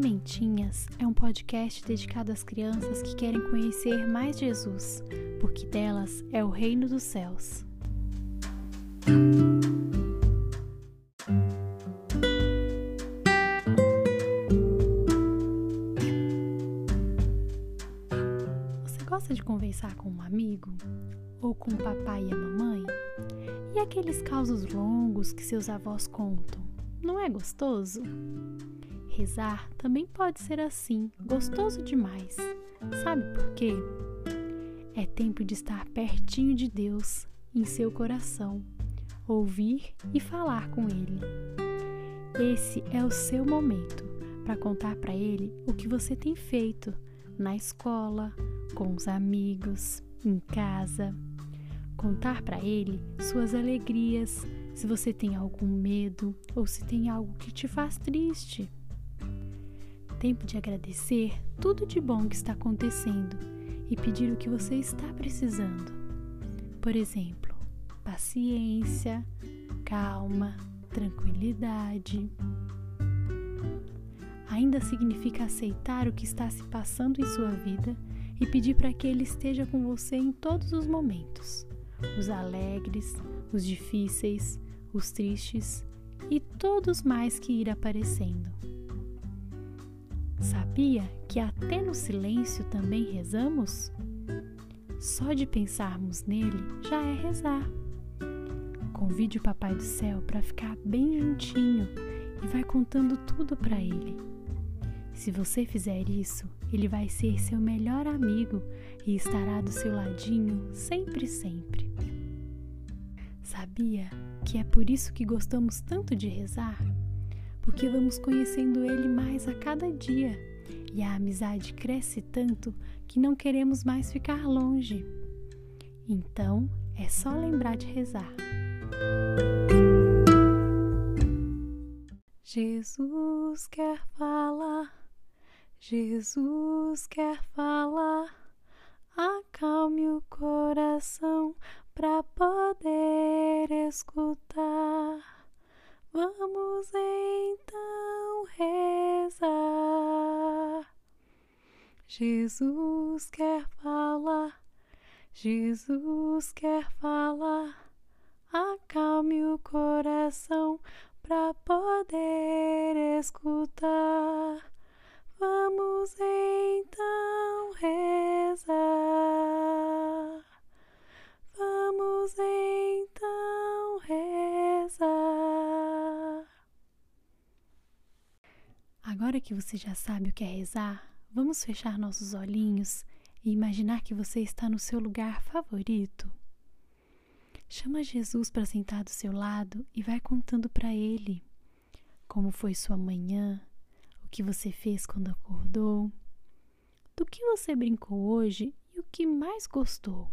Sementinhas é um podcast dedicado às crianças que querem conhecer mais Jesus, porque delas é o reino dos céus. Você gosta de conversar com um amigo? Ou com o papai e a mamãe? E aqueles causos longos que seus avós contam? Não é gostoso? Rezar também pode ser assim, gostoso demais. Sabe por quê? É tempo de estar pertinho de Deus, em seu coração, ouvir e falar com Ele. Esse é o seu momento para contar para Ele o que você tem feito na escola, com os amigos, em casa. Contar para Ele suas alegrias, se você tem algum medo ou se tem algo que te faz triste. Tempo de agradecer tudo de bom que está acontecendo e pedir o que você está precisando. Por exemplo, paciência, calma, tranquilidade. Ainda significa aceitar o que está se passando em sua vida e pedir para que Ele esteja com você em todos os momentos os alegres, os difíceis, os tristes e todos mais que ir aparecendo. Sabia que até no silêncio também rezamos? Só de pensarmos nele já é rezar. Convide o Papai do Céu para ficar bem juntinho e vai contando tudo para ele. Se você fizer isso, ele vai ser seu melhor amigo e estará do seu ladinho sempre, sempre. Sabia que é por isso que gostamos tanto de rezar? Porque vamos conhecendo Ele mais a cada dia e a amizade cresce tanto que não queremos mais ficar longe. Então é só lembrar de rezar. Jesus quer falar, Jesus quer falar, acalme o coração para poder escutar. Jesus quer falar, Jesus quer falar. Acalme o coração para poder escutar. Vamos então rezar. Vamos então rezar. Agora que você já sabe o que é rezar, vamos fechar nossos olhinhos e imaginar que você está no seu lugar favorito. Chama Jesus para sentar do seu lado e vai contando para ele como foi sua manhã, o que você fez quando acordou, do que você brincou hoje e o que mais gostou.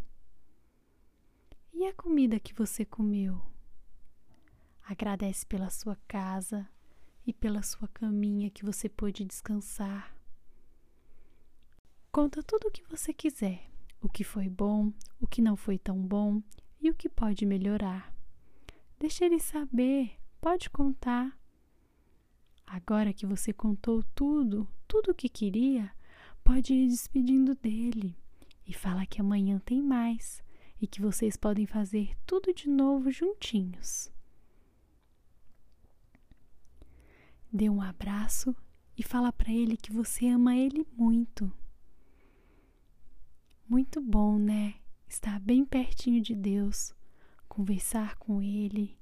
E a comida que você comeu? Agradece pela sua casa e pela sua caminha que você pôde descansar. Conta tudo o que você quiser, o que foi bom, o que não foi tão bom e o que pode melhorar. Deixe ele saber, pode contar. Agora que você contou tudo, tudo o que queria, pode ir despedindo dele e fala que amanhã tem mais e que vocês podem fazer tudo de novo juntinhos. Dê um abraço e fala para ele que você ama ele muito. Muito bom, né? Estar bem pertinho de Deus, conversar com ele.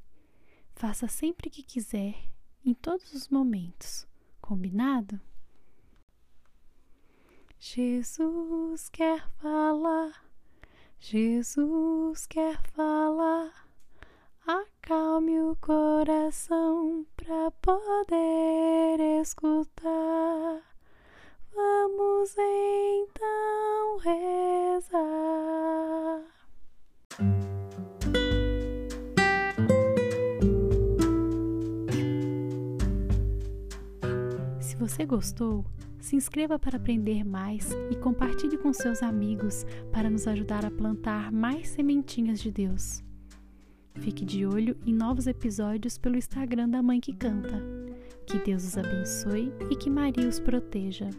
Faça sempre que quiser, em todos os momentos. Combinado? Jesus quer falar Jesus quer falar, acalme o coração para poder escutar. Vamos então rezar. Se você gostou, se inscreva para aprender mais e compartilhe com seus amigos para nos ajudar a plantar mais sementinhas de Deus. Fique de olho em novos episódios pelo Instagram da Mãe que Canta. Que Deus os abençoe e que Maria os proteja.